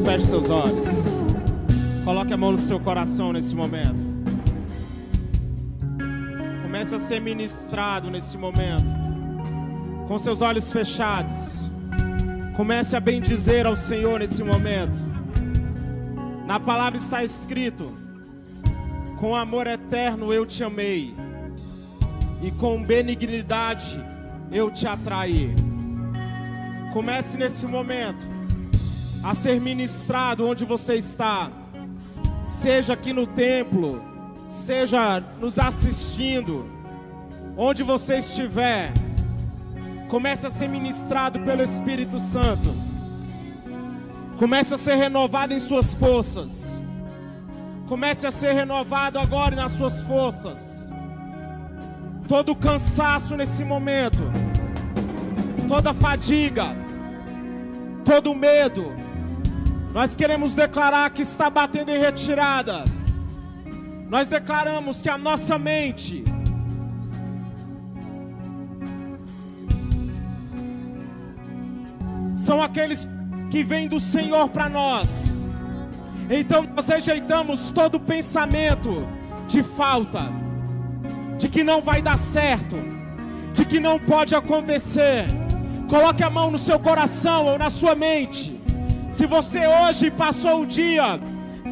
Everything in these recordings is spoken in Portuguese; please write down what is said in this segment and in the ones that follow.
olhos, feche seus olhos. Coloque a mão no seu coração nesse momento. Comece a ser ministrado nesse momento. Com seus olhos fechados. Comece a bendizer ao Senhor nesse momento. Na palavra está escrito: Com amor eterno eu te amei, e com benignidade eu te atraí. Comece nesse momento a ser ministrado onde você está, seja aqui no templo, seja nos assistindo, onde você estiver, comece a ser ministrado pelo Espírito Santo, comece a ser renovado em suas forças, comece a ser renovado agora nas suas forças, todo cansaço nesse momento, toda fadiga, todo medo, nós queremos declarar que está batendo em retirada. Nós declaramos que a nossa mente são aqueles que vêm do Senhor para nós. Então nós rejeitamos todo pensamento de falta, de que não vai dar certo, de que não pode acontecer. Coloque a mão no seu coração ou na sua mente. Se você hoje passou o dia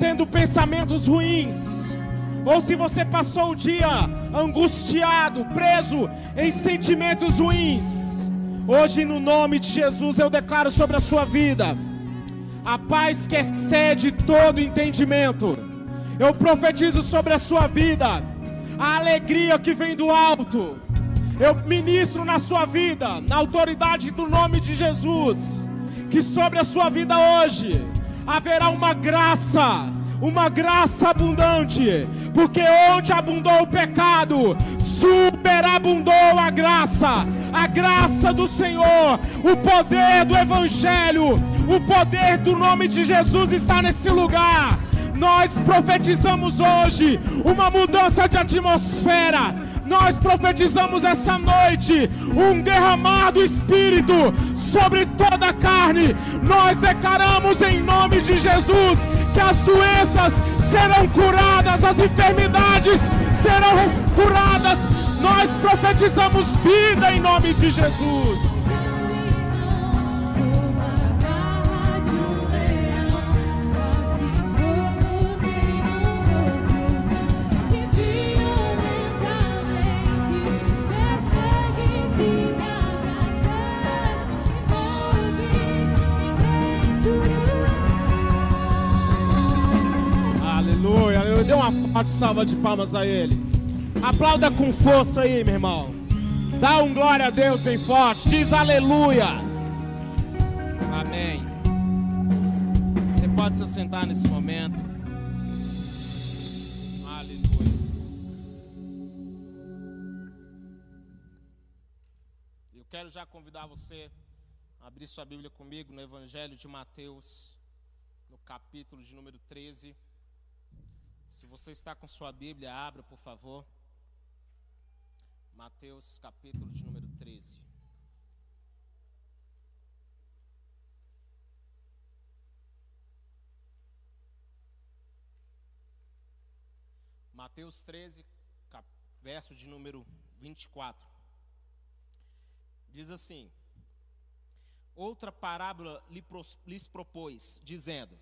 tendo pensamentos ruins, ou se você passou o dia angustiado, preso em sentimentos ruins, hoje no nome de Jesus eu declaro sobre a sua vida a paz que excede todo entendimento. Eu profetizo sobre a sua vida a alegria que vem do alto. Eu ministro na sua vida, na autoridade do nome de Jesus que sobre a sua vida hoje haverá uma graça, uma graça abundante, porque onde abundou o pecado, superabundou a graça, a graça do Senhor, o poder do Evangelho, o poder do nome de Jesus está nesse lugar. Nós profetizamos hoje uma mudança de atmosfera. Nós profetizamos essa noite um derramar do Espírito sobre toda a carne. Nós declaramos em nome de Jesus que as doenças serão curadas, as enfermidades serão curadas. Nós profetizamos vida em nome de Jesus. Forte salva de palmas a Ele. Aplauda com força aí, meu irmão. Dá um glória a Deus bem forte. Diz aleluia. Amém. Você pode se sentar nesse momento. Aleluia. Eu quero já convidar você a abrir sua Bíblia comigo no Evangelho de Mateus, no capítulo de número 13. Se você está com sua Bíblia, abra, por favor. Mateus, capítulo de número 13. Mateus 13, cap- verso de número 24. Diz assim: Outra parábola lhes propôs, dizendo: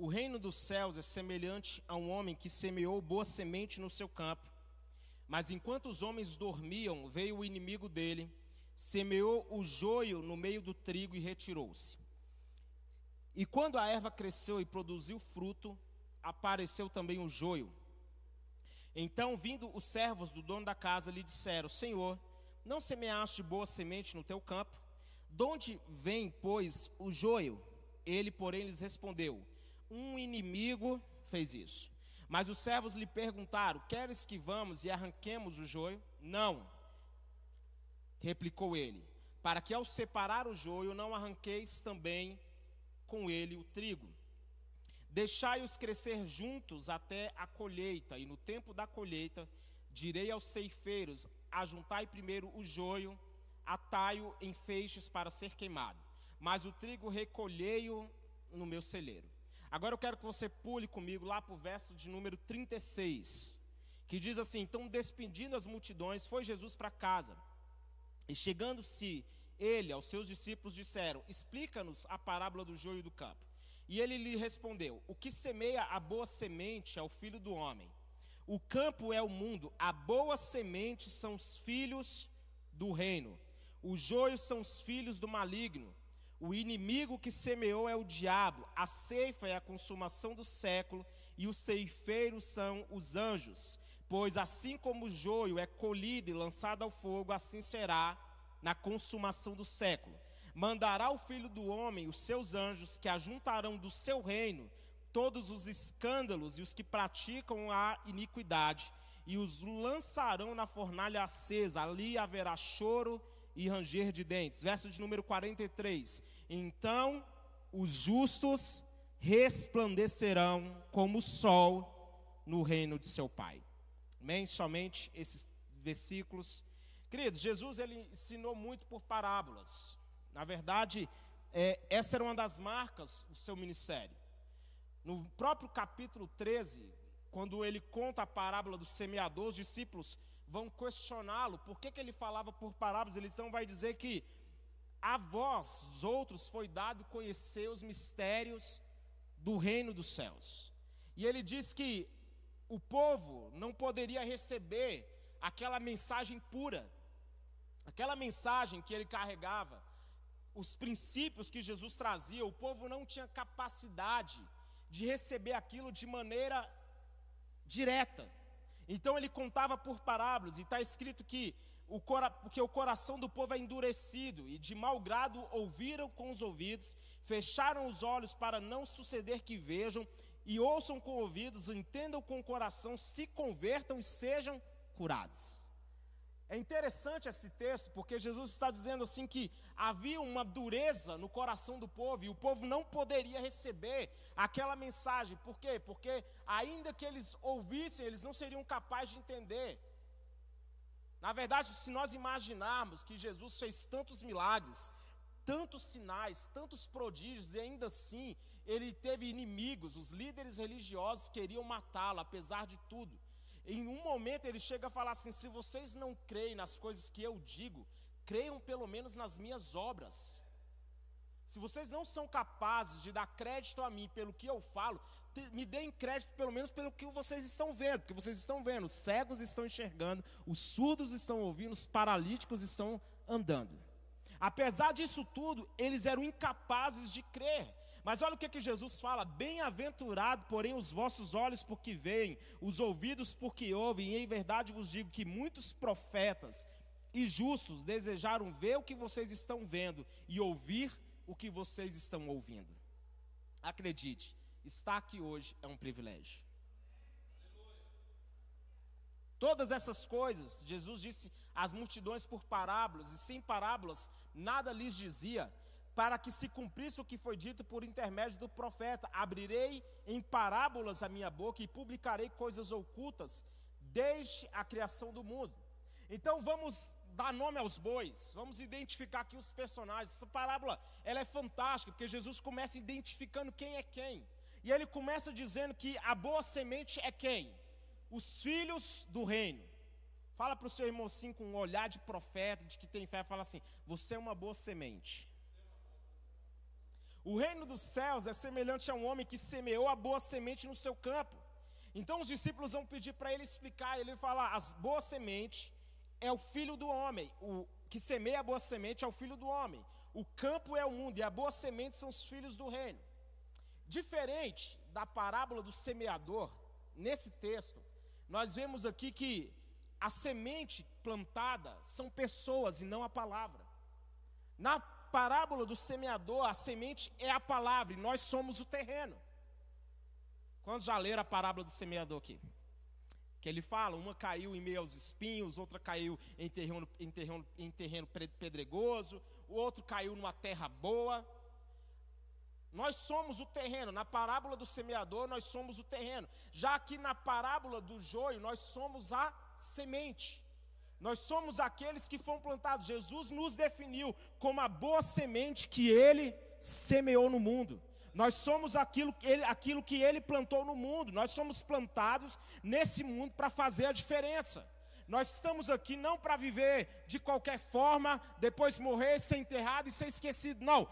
O reino dos céus é semelhante a um homem que semeou boa semente no seu campo. Mas enquanto os homens dormiam, veio o inimigo dele, semeou o joio no meio do trigo e retirou-se. E quando a erva cresceu e produziu fruto, apareceu também o joio. Então, vindo os servos do dono da casa, lhe disseram: Senhor, não semeaste boa semente no teu campo? De onde vem, pois, o joio? Ele, porém, lhes respondeu: Um inimigo fez isso. Mas os servos lhe perguntaram: Queres que vamos e arranquemos o joio? Não. Replicou ele: Para que ao separar o joio não arranqueis também com ele o trigo. Deixai-os crescer juntos até a colheita, e no tempo da colheita direi aos ceifeiros: Ajuntai primeiro o joio, atai-o em feixes para ser queimado, mas o trigo recolhei-o no meu celeiro. Agora eu quero que você pule comigo lá para o verso de número 36, que diz assim: Então, despedindo as multidões, foi Jesus para casa. E chegando-se ele aos seus discípulos, disseram: Explica-nos a parábola do joio do campo. E ele lhe respondeu: O que semeia a boa semente é o filho do homem. O campo é o mundo, a boa semente são os filhos do reino. Os joios são os filhos do maligno. O inimigo que semeou é o diabo, a ceifa é a consumação do século, e os ceifeiros são os anjos. Pois assim como o joio é colhido e lançado ao fogo, assim será na consumação do século. Mandará o filho do homem os seus anjos, que ajuntarão do seu reino todos os escândalos e os que praticam a iniquidade, e os lançarão na fornalha acesa. Ali haverá choro e ranger de dentes. Verso de número 43. Então os justos resplandecerão como o sol no reino de seu Pai. Amém? Somente esses versículos. Queridos, Jesus ele ensinou muito por parábolas. Na verdade, é, essa era uma das marcas do seu ministério. No próprio capítulo 13, quando ele conta a parábola do semeador, os discípulos vão questioná-lo, por que, que ele falava por parábolas? Ele então vai dizer que a vós, os outros, foi dado conhecer os mistérios do reino dos céus. E ele diz que o povo não poderia receber aquela mensagem pura, aquela mensagem que ele carregava, os princípios que Jesus trazia, o povo não tinha capacidade de receber aquilo de maneira direta. Então ele contava por parábolas, e está escrito que o, porque o coração do povo é endurecido, e de mau grado ouviram com os ouvidos, fecharam os olhos para não suceder que vejam, e ouçam com ouvidos, entendam com o coração, se convertam e sejam curados. É interessante esse texto, porque Jesus está dizendo assim que havia uma dureza no coração do povo e o povo não poderia receber aquela mensagem. Por quê? Porque ainda que eles ouvissem, eles não seriam capazes de entender. Na verdade, se nós imaginarmos que Jesus fez tantos milagres, tantos sinais, tantos prodígios, e ainda assim ele teve inimigos, os líderes religiosos queriam matá-lo, apesar de tudo. Em um momento ele chega a falar assim: se vocês não creem nas coisas que eu digo, creiam pelo menos nas minhas obras. Se vocês não são capazes de dar crédito a mim pelo que eu falo, me deem crédito pelo menos pelo que vocês estão vendo, porque vocês estão vendo, os cegos estão enxergando, os surdos estão ouvindo, os paralíticos estão andando. Apesar disso tudo, eles eram incapazes de crer. Mas olha o que, que Jesus fala: bem-aventurado, porém, os vossos olhos porque veem, os ouvidos porque ouvem, e em verdade vos digo que muitos profetas e justos desejaram ver o que vocês estão vendo e ouvir o que vocês estão ouvindo. Acredite, estar aqui hoje é um privilégio. Todas essas coisas, Jesus disse às multidões por parábolas, e sem parábolas nada lhes dizia, para que se cumprisse o que foi dito por intermédio do profeta: Abrirei em parábolas a minha boca e publicarei coisas ocultas desde a criação do mundo. Então vamos dar nome aos bois, vamos identificar aqui os personagens. Essa parábola ela é fantástica, porque Jesus começa identificando quem é quem. E ele começa dizendo que a boa semente é quem? os filhos do reino. Fala para o seu irmão assim, com um olhar de profeta, de que tem fé, fala assim: você é uma boa semente. O reino dos céus é semelhante a um homem que semeou a boa semente no seu campo. Então os discípulos vão pedir para ele explicar, ele falar: as boas sementes é o filho do homem, o que semeia a boa semente é o filho do homem. O campo é o mundo e a boa semente são os filhos do reino. Diferente da parábola do semeador, nesse texto, nós vemos aqui que a semente plantada são pessoas e não a palavra. Na parábola do semeador, a semente é a palavra e nós somos o terreno. Quantos já leram a parábola do semeador aqui? Que ele fala, uma caiu em meio aos espinhos, outra caiu em terreno, em terreno, em terreno pedregoso, o outro caiu numa terra boa. Nós somos o terreno. Na parábola do semeador, nós somos o terreno. Já aqui na parábola do joio, nós somos a semente. Nós somos aqueles que foram plantados. Jesus nos definiu como a boa semente que ele semeou no mundo. Nós somos aquilo que, ele, aquilo que ele plantou no mundo. Nós somos plantados nesse mundo para fazer a diferença. Nós estamos aqui não para viver de qualquer forma, depois morrer, ser enterrado e ser esquecido. Não,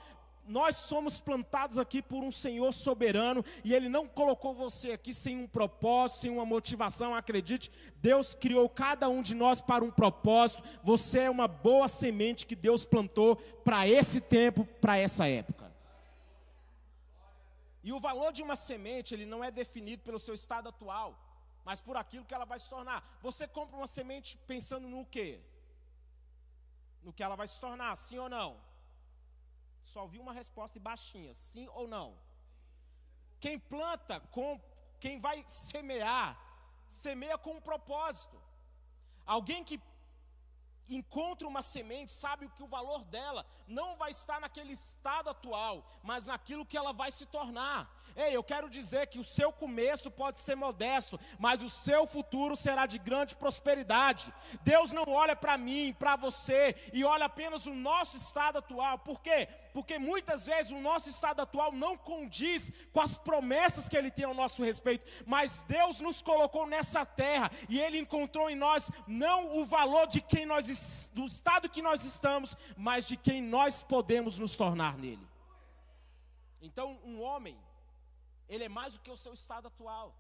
nós somos plantados aqui por um Senhor soberano e Ele não colocou você aqui sem um propósito, sem uma motivação. Acredite, Deus criou cada um de nós para um propósito. Você é uma boa semente que Deus plantou para esse tempo, para essa época. E o valor de uma semente, ele não é definido pelo seu estado atual, mas por aquilo que ela vai se tornar. Você compra uma semente pensando no quê? No que ela vai se tornar, sim ou não? Só ouvi uma resposta baixinha, sim ou não? Quem planta, com, quem vai semear, semeia com um propósito. Alguém que encontra uma semente, sabe que o valor dela não vai estar naquele estado atual, mas naquilo que ela vai se tornar. Ei, eu quero dizer que o seu começo pode ser modesto, mas o seu futuro será de grande prosperidade. Deus não olha para mim, para você e olha apenas o nosso estado atual. Por quê? Porque muitas vezes o nosso estado atual não condiz com as promessas que ele tem ao nosso respeito, mas Deus nos colocou nessa terra e ele encontrou em nós não o valor de quem nós do estado que nós estamos, mas de quem nós podemos nos tornar nele. Então, um homem ele é mais do que o seu estado atual.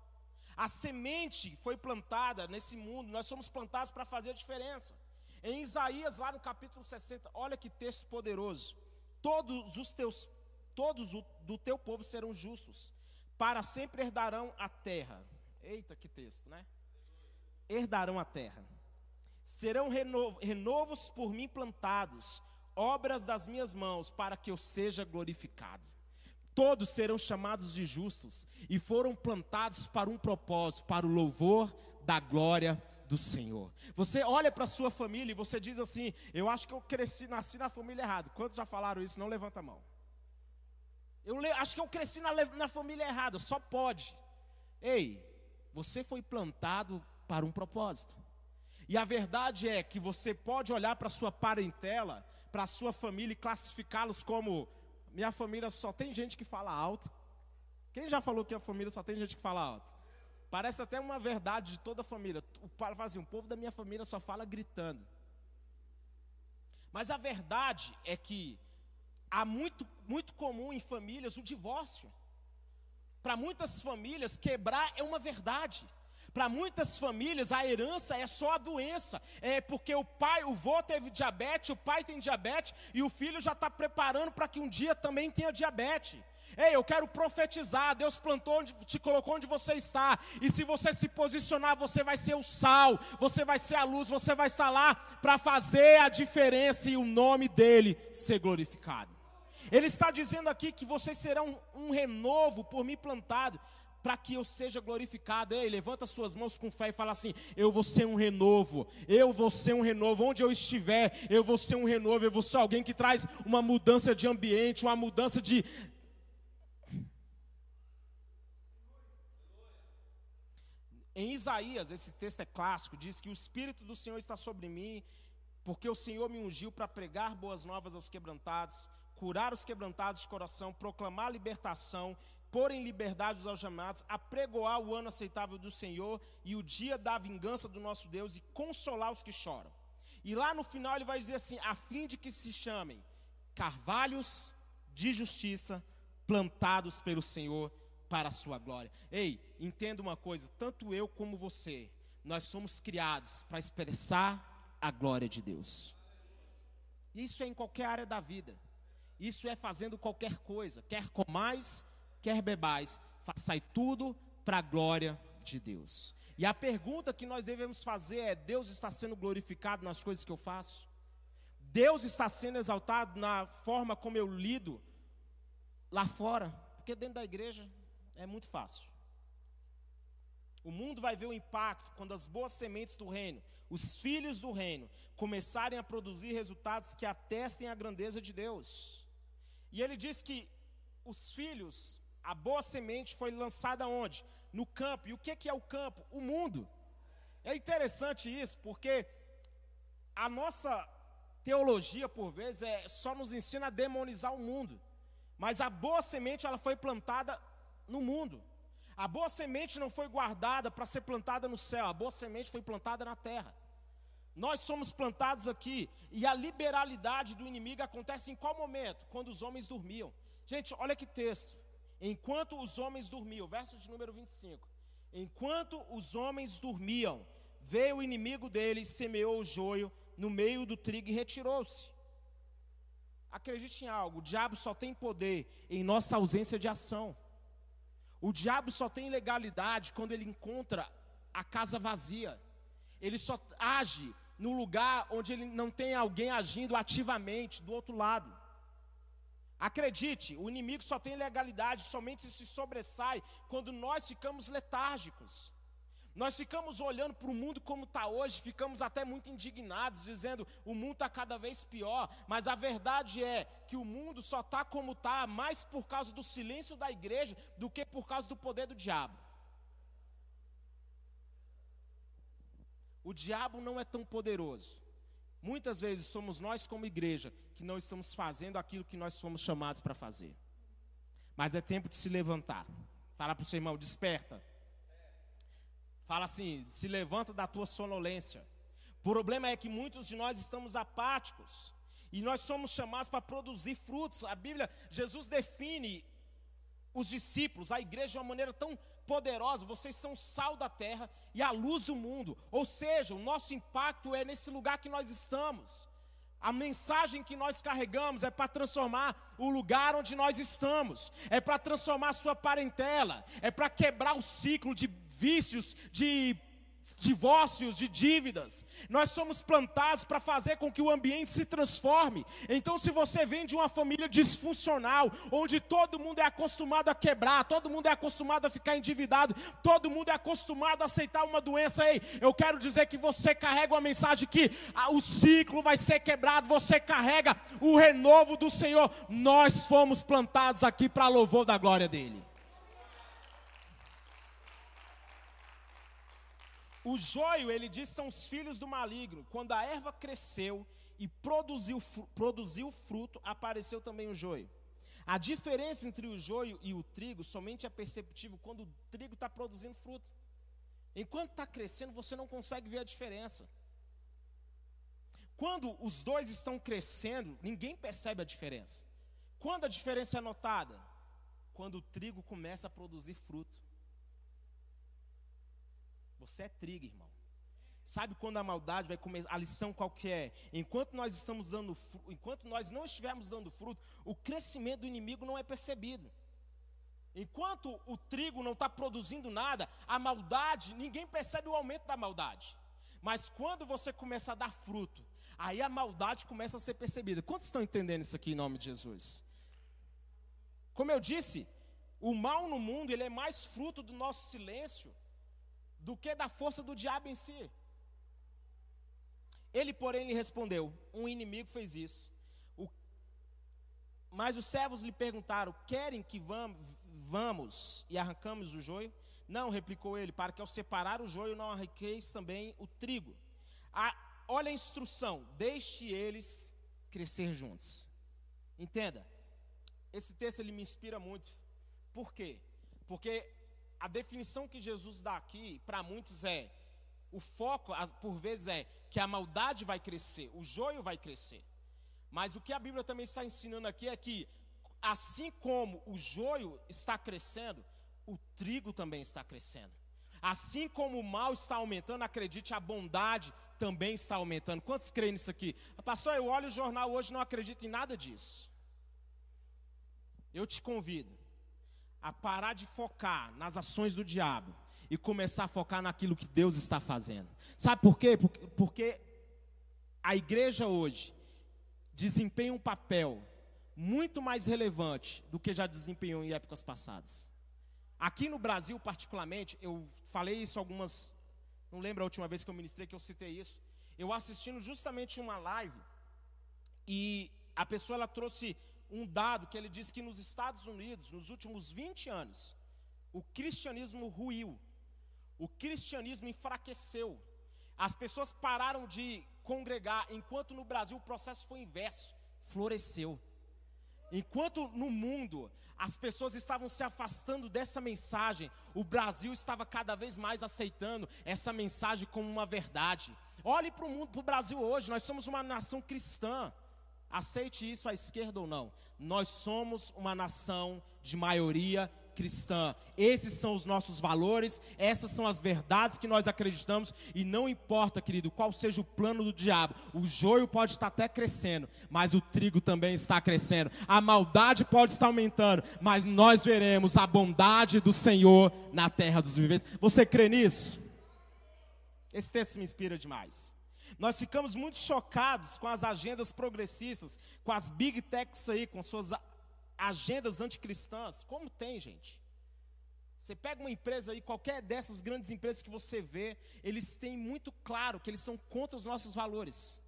A semente foi plantada nesse mundo, nós somos plantados para fazer a diferença. Em Isaías, lá no capítulo 60, olha que texto poderoso. Todos os teus, todos do teu povo serão justos, para sempre herdarão a terra. Eita, que texto, né? Herdarão a terra. Serão reno, renovos por mim plantados, obras das minhas mãos, para que eu seja glorificado todos serão chamados de justos e foram plantados para um propósito, para o louvor da glória do Senhor. Você olha para a sua família e você diz assim: Eu acho que eu cresci, nasci na família errada. Quantos já falaram isso? Não levanta a mão. Eu acho que eu cresci na, na família errada, só pode. Ei, você foi plantado para um propósito. E a verdade é que você pode olhar para sua parentela, para sua família e classificá-los como minha família só tem gente que fala alto. Quem já falou que a família só tem gente que fala alto? Parece até uma verdade de toda a família. O assim: o povo da minha família só fala gritando. Mas a verdade é que há muito, muito comum em famílias o divórcio. Para muitas famílias, quebrar é uma verdade. Para muitas famílias, a herança é só a doença. É porque o pai, o vô teve diabetes, o pai tem diabetes e o filho já está preparando para que um dia também tenha diabetes. Ei, eu quero profetizar. Deus plantou onde te colocou onde você está. E se você se posicionar, você vai ser o sal, você vai ser a luz, você vai estar lá para fazer a diferença e o nome dele ser glorificado. Ele está dizendo aqui que vocês serão um renovo por mim plantado para que eu seja glorificado. Ei, levanta suas mãos com fé e fala assim: Eu vou ser um renovo, eu vou ser um renovo. Onde eu estiver, eu vou ser um renovo, eu vou ser alguém que traz uma mudança de ambiente, uma mudança de. Em Isaías, esse texto é clássico, diz que o Espírito do Senhor está sobre mim, porque o Senhor me ungiu para pregar boas novas aos quebrantados, curar os quebrantados de coração, proclamar libertação pôr em liberdade os algemados, apregoar o ano aceitável do Senhor e o dia da vingança do nosso Deus e consolar os que choram. E lá no final ele vai dizer assim: a fim de que se chamem carvalhos de justiça plantados pelo Senhor para a sua glória. Ei, entenda uma coisa: tanto eu como você, nós somos criados para expressar a glória de Deus. Isso é em qualquer área da vida. Isso é fazendo qualquer coisa, quer com mais quer bebais, façai tudo para a glória de Deus. E a pergunta que nós devemos fazer é: Deus está sendo glorificado nas coisas que eu faço? Deus está sendo exaltado na forma como eu lido lá fora? Porque dentro da igreja é muito fácil. O mundo vai ver o impacto quando as boas sementes do reino, os filhos do reino, começarem a produzir resultados que atestem a grandeza de Deus. E ele diz que os filhos a boa semente foi lançada onde? No campo. E o que é o campo? O mundo. É interessante isso, porque a nossa teologia, por vezes, é, só nos ensina a demonizar o mundo. Mas a boa semente ela foi plantada no mundo. A boa semente não foi guardada para ser plantada no céu, a boa semente foi plantada na terra. Nós somos plantados aqui e a liberalidade do inimigo acontece em qual momento? Quando os homens dormiam. Gente, olha que texto. Enquanto os homens dormiam, verso de número 25. Enquanto os homens dormiam, veio o inimigo deles, semeou o joio no meio do trigo e retirou-se. Acredite em algo, o diabo só tem poder em nossa ausência de ação. O diabo só tem legalidade quando ele encontra a casa vazia. Ele só age no lugar onde ele não tem alguém agindo ativamente do outro lado. Acredite, o inimigo só tem legalidade, somente se sobressai quando nós ficamos letárgicos. Nós ficamos olhando para o mundo como está hoje, ficamos até muito indignados, dizendo o mundo está cada vez pior, mas a verdade é que o mundo só está como está, mais por causa do silêncio da igreja do que por causa do poder do diabo. O diabo não é tão poderoso. Muitas vezes somos nós, como igreja, que não estamos fazendo aquilo que nós fomos chamados para fazer. Mas é tempo de se levantar. Fala para o seu irmão, desperta. Fala assim, se levanta da tua sonolência. O problema é que muitos de nós estamos apáticos. E nós somos chamados para produzir frutos. A Bíblia, Jesus define os discípulos, a igreja de uma maneira tão poderosa, vocês são sal da terra e a luz do mundo. Ou seja, o nosso impacto é nesse lugar que nós estamos. A mensagem que nós carregamos é para transformar o lugar onde nós estamos, é para transformar sua parentela, é para quebrar o ciclo de vícios, de divórcios, de dívidas. Nós somos plantados para fazer com que o ambiente se transforme. Então, se você vem de uma família disfuncional, onde todo mundo é acostumado a quebrar, todo mundo é acostumado a ficar endividado, todo mundo é acostumado a aceitar uma doença, ei, eu quero dizer que você carrega uma mensagem que ah, o ciclo vai ser quebrado, você carrega o renovo do Senhor. Nós fomos plantados aqui para louvor da glória dele. O joio, ele diz, são os filhos do maligno. Quando a erva cresceu e produziu, produziu fruto, apareceu também o joio. A diferença entre o joio e o trigo somente é perceptível quando o trigo está produzindo fruto. Enquanto está crescendo, você não consegue ver a diferença. Quando os dois estão crescendo, ninguém percebe a diferença. Quando a diferença é notada? Quando o trigo começa a produzir fruto. Você é trigo, irmão. Sabe quando a maldade vai começar? A lição qual que é? Enquanto nós estamos dando, enquanto nós não estivermos dando fruto, o crescimento do inimigo não é percebido. Enquanto o trigo não está produzindo nada, a maldade, ninguém percebe o aumento da maldade. Mas quando você começa a dar fruto, aí a maldade começa a ser percebida. Quantos estão entendendo isso aqui em nome de Jesus? Como eu disse, o mal no mundo ele é mais fruto do nosso silêncio do que da força do diabo em si. Ele, porém, lhe respondeu: Um inimigo fez isso. O... Mas os servos lhe perguntaram: Querem que vamos, e arrancamos o joio? Não, replicou ele, para que ao separar o joio não arranqueis também o trigo. A, olha a instrução: deixe eles crescer juntos. Entenda, esse texto ele me inspira muito. Por quê? Porque a definição que Jesus dá aqui, para muitos, é: o foco, por vezes, é que a maldade vai crescer, o joio vai crescer. Mas o que a Bíblia também está ensinando aqui é que, assim como o joio está crescendo, o trigo também está crescendo. Assim como o mal está aumentando, acredite, a bondade também está aumentando. Quantos creem nisso aqui? Pastor, eu olho o jornal hoje e não acredito em nada disso. Eu te convido a parar de focar nas ações do diabo e começar a focar naquilo que Deus está fazendo. Sabe por quê? Porque, a igreja hoje desempenha um papel muito mais relevante do que já desempenhou em épocas passadas. Aqui no Brasil, particularmente, eu falei isso algumas. Não lembro a última vez que eu ministrei que eu citei isso. Eu assistindo justamente uma live e a pessoa ela trouxe um dado que ele diz que nos Estados Unidos, nos últimos 20 anos, o cristianismo ruiu, o cristianismo enfraqueceu, as pessoas pararam de congregar, enquanto no Brasil o processo foi inverso, floresceu. Enquanto no mundo as pessoas estavam se afastando dessa mensagem, o Brasil estava cada vez mais aceitando essa mensagem como uma verdade. Olhe para o mundo, para o Brasil hoje, nós somos uma nação cristã. Aceite isso à esquerda ou não. Nós somos uma nação de maioria cristã. Esses são os nossos valores, essas são as verdades que nós acreditamos, e não importa, querido, qual seja o plano do diabo, o joio pode estar até crescendo, mas o trigo também está crescendo, a maldade pode estar aumentando, mas nós veremos a bondade do Senhor na terra dos viventes. Você crê nisso? Esse texto me inspira demais. Nós ficamos muito chocados com as agendas progressistas, com as big techs aí, com suas agendas anticristãs. Como tem, gente? Você pega uma empresa aí, qualquer dessas grandes empresas que você vê, eles têm muito claro que eles são contra os nossos valores.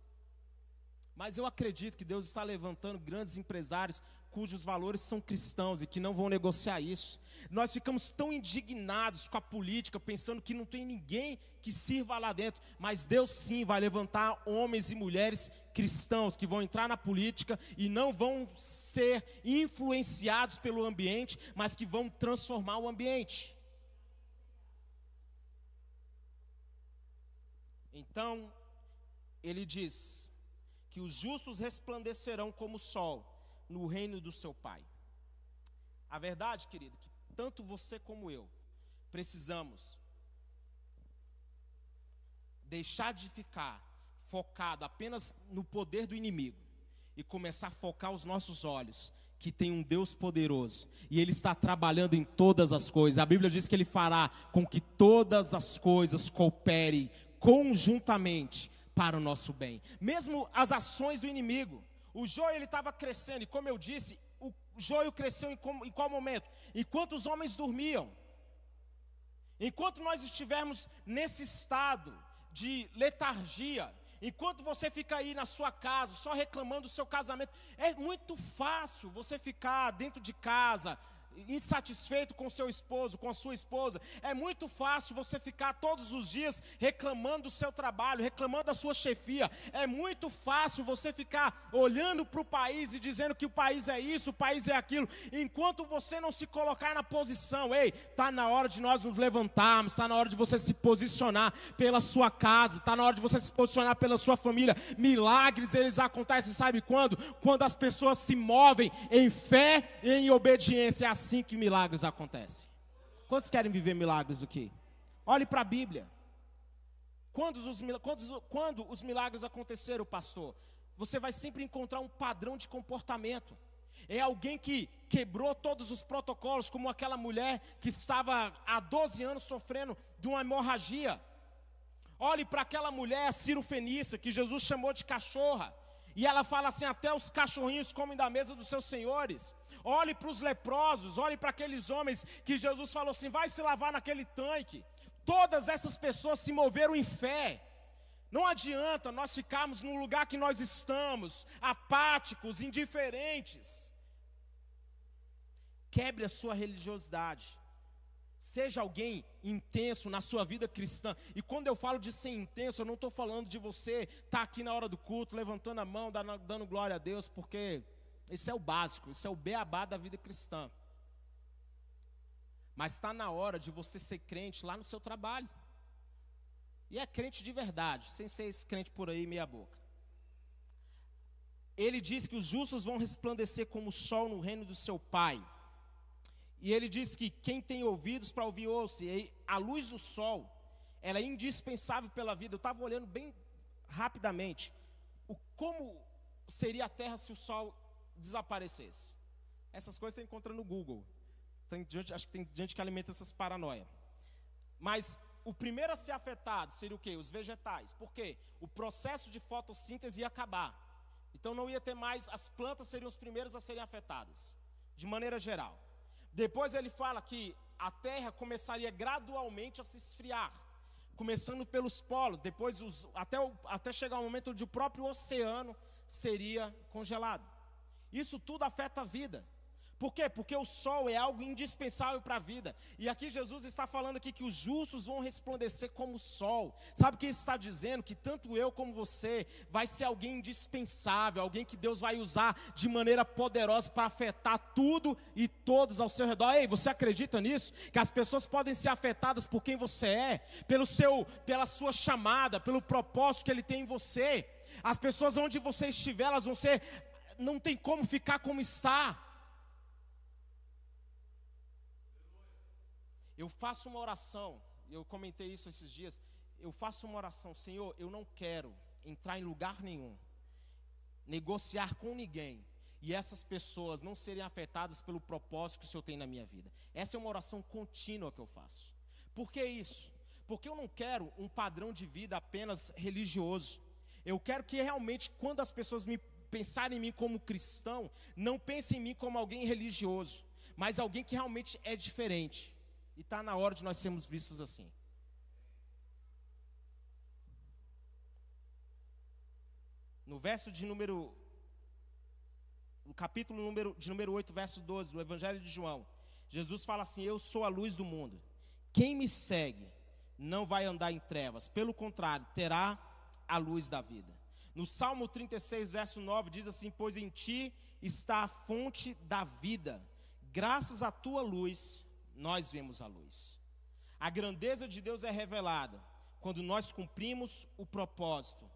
Mas eu acredito que Deus está levantando grandes empresários cujos valores são cristãos e que não vão negociar isso. Nós ficamos tão indignados com a política, pensando que não tem ninguém que sirva lá dentro, mas Deus sim vai levantar homens e mulheres cristãos que vão entrar na política e não vão ser influenciados pelo ambiente, mas que vão transformar o ambiente. Então, ele diz que os justos resplandecerão como o sol no reino do seu Pai. A verdade, querido, que tanto você como eu precisamos deixar de ficar focado apenas no poder do inimigo e começar a focar os nossos olhos que tem um Deus poderoso e Ele está trabalhando em todas as coisas. A Bíblia diz que Ele fará com que todas as coisas cooperem conjuntamente para o nosso bem, mesmo as ações do inimigo. O joio ele estava crescendo, e como eu disse, o joio cresceu em, em qual momento? Enquanto os homens dormiam. Enquanto nós estivermos nesse estado de letargia, enquanto você fica aí na sua casa só reclamando do seu casamento, é muito fácil você ficar dentro de casa insatisfeito com seu esposo, com a sua esposa, é muito fácil você ficar todos os dias reclamando do seu trabalho, reclamando da sua chefia. É muito fácil você ficar olhando para o país e dizendo que o país é isso, o país é aquilo, enquanto você não se colocar na posição. Ei, tá na hora de nós nos levantarmos, está na hora de você se posicionar pela sua casa, está na hora de você se posicionar pela sua família. Milagres eles acontecem, sabe quando? Quando as pessoas se movem em fé e em obediência. É assim assim que milagres acontecem. Quantos querem viver milagres aqui? Olhe para a Bíblia. Quando os, quando, os milagres aconteceram, pastor? Você vai sempre encontrar um padrão de comportamento. É alguém que quebrou todos os protocolos, como aquela mulher que estava há 12 anos sofrendo de uma hemorragia. Olhe para aquela mulher, Ciro Fenícia, que Jesus chamou de cachorra. E ela fala assim: até os cachorrinhos comem da mesa dos seus senhores. Olhe para os leprosos, olhe para aqueles homens que Jesus falou assim: vai se lavar naquele tanque. Todas essas pessoas se moveram em fé. Não adianta nós ficarmos no lugar que nós estamos, apáticos, indiferentes. Quebre a sua religiosidade. Seja alguém intenso na sua vida cristã. E quando eu falo de ser intenso, eu não estou falando de você estar tá aqui na hora do culto, levantando a mão, dando, dando glória a Deus, porque isso é o básico, isso é o beabá da vida cristã. Mas está na hora de você ser crente lá no seu trabalho. E é crente de verdade, sem ser esse crente por aí, meia boca. Ele diz que os justos vão resplandecer como o sol no reino do seu Pai. E ele diz que quem tem ouvidos para ouvir, ouça. E a luz do sol, ela é indispensável pela vida. Eu estava olhando bem rapidamente o como seria a terra se o sol desaparecesse. Essas coisas você encontra no Google. Tem gente, acho que tem gente que alimenta essas paranoia. Mas o primeiro a ser afetado seria o quê? Os vegetais. Por quê? O processo de fotossíntese ia acabar. Então não ia ter mais, as plantas seriam os primeiros a serem afetadas, de maneira geral. Depois ele fala que a terra começaria gradualmente a se esfriar, começando pelos polos, depois os, até, até chegar o momento onde o próprio oceano seria congelado. Isso tudo afeta a vida. Por quê? Porque o sol é algo indispensável para a vida. E aqui Jesus está falando aqui que os justos vão resplandecer como o sol. Sabe o que está dizendo? Que tanto eu como você vai ser alguém indispensável, alguém que Deus vai usar de maneira poderosa para afetar tudo e todos ao seu redor. Ei, você acredita nisso? Que as pessoas podem ser afetadas por quem você é, pelo seu, pela sua chamada, pelo propósito que ele tem em você. As pessoas onde você estiver, elas vão ser não tem como ficar como está. Eu faço uma oração, eu comentei isso esses dias. Eu faço uma oração, Senhor, eu não quero entrar em lugar nenhum, negociar com ninguém, e essas pessoas não serem afetadas pelo propósito que o Senhor tem na minha vida. Essa é uma oração contínua que eu faço. Por que isso? Porque eu não quero um padrão de vida apenas religioso. Eu quero que realmente, quando as pessoas me pensarem em mim como cristão, não pensem em mim como alguém religioso, mas alguém que realmente é diferente. E está na hora de nós sermos vistos assim. No verso de número. No capítulo número, de número 8, verso 12 do Evangelho de João, Jesus fala assim: Eu sou a luz do mundo. Quem me segue não vai andar em trevas, pelo contrário, terá a luz da vida. No Salmo 36, verso 9, diz assim: Pois em ti está a fonte da vida, graças à tua luz nós vemos a luz. A grandeza de Deus é revelada quando nós cumprimos o propósito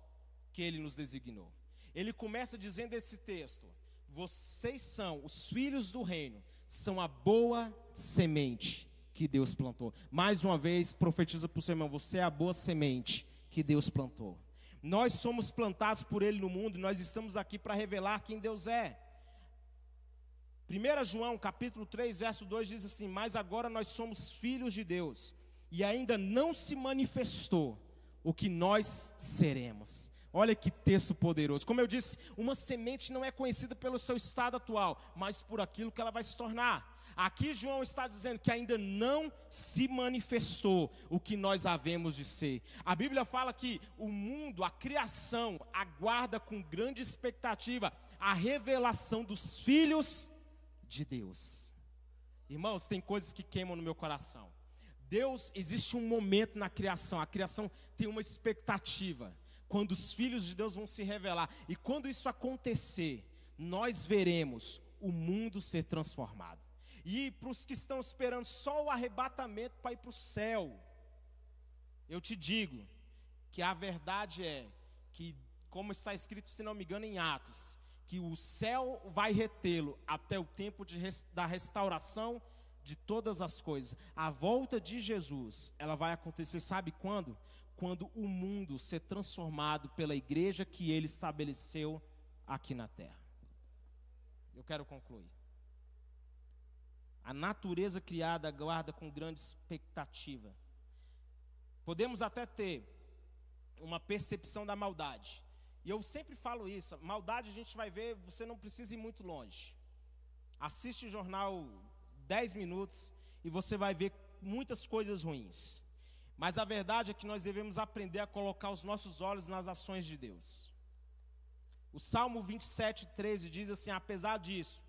que Ele nos designou. Ele começa dizendo esse texto: Vocês são os filhos do reino, são a boa semente que Deus plantou. Mais uma vez, profetiza para o seu irmão: Você é a boa semente que Deus plantou. Nós somos plantados por Ele no mundo e nós estamos aqui para revelar quem Deus é. 1 João capítulo 3, verso 2 diz assim: Mas agora nós somos filhos de Deus, e ainda não se manifestou o que nós seremos. Olha que texto poderoso. Como eu disse, uma semente não é conhecida pelo seu estado atual, mas por aquilo que ela vai se tornar. Aqui João está dizendo que ainda não se manifestou o que nós havemos de ser. A Bíblia fala que o mundo, a criação, aguarda com grande expectativa a revelação dos filhos de Deus. Irmãos, tem coisas que queimam no meu coração. Deus, existe um momento na criação, a criação tem uma expectativa, quando os filhos de Deus vão se revelar, e quando isso acontecer, nós veremos o mundo ser transformado. E para os que estão esperando só o arrebatamento para ir para o céu, eu te digo que a verdade é que, como está escrito, se não me engano, em Atos, que o céu vai retê-lo até o tempo de, da restauração de todas as coisas. A volta de Jesus, ela vai acontecer, sabe quando? Quando o mundo ser transformado pela igreja que ele estabeleceu aqui na terra. Eu quero concluir. A natureza criada aguarda com grande expectativa. Podemos até ter uma percepção da maldade. E eu sempre falo isso: maldade a gente vai ver, você não precisa ir muito longe. Assiste o jornal 10 minutos e você vai ver muitas coisas ruins. Mas a verdade é que nós devemos aprender a colocar os nossos olhos nas ações de Deus. O Salmo 27, 13 diz assim: apesar disso,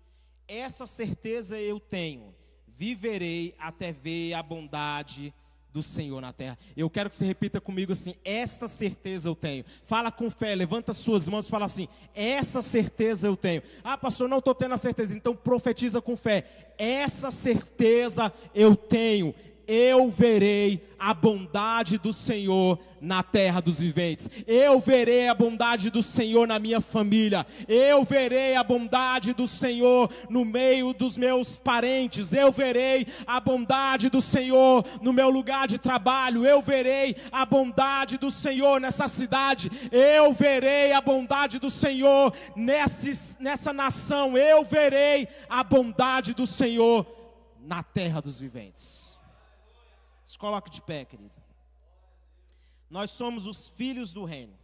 essa certeza eu tenho, viverei até ver a bondade do Senhor na terra. Eu quero que você repita comigo assim: esta certeza eu tenho. Fala com fé, levanta suas mãos e fala assim: essa certeza eu tenho. Ah, pastor, não estou tendo a certeza. Então profetiza com fé: essa certeza eu tenho eu verei a bondade do Senhor na terra dos viventes. Eu verei a bondade do Senhor na minha família. Eu verei a bondade do Senhor no meio dos meus parentes. Eu verei a bondade do Senhor no meu lugar de trabalho. Eu verei a bondade do Senhor nessa cidade. Eu verei a bondade do Senhor nessa, nessa nação. Eu verei a bondade do Senhor na terra dos viventes. Coloque de pé, querido. Nós somos os filhos do reino.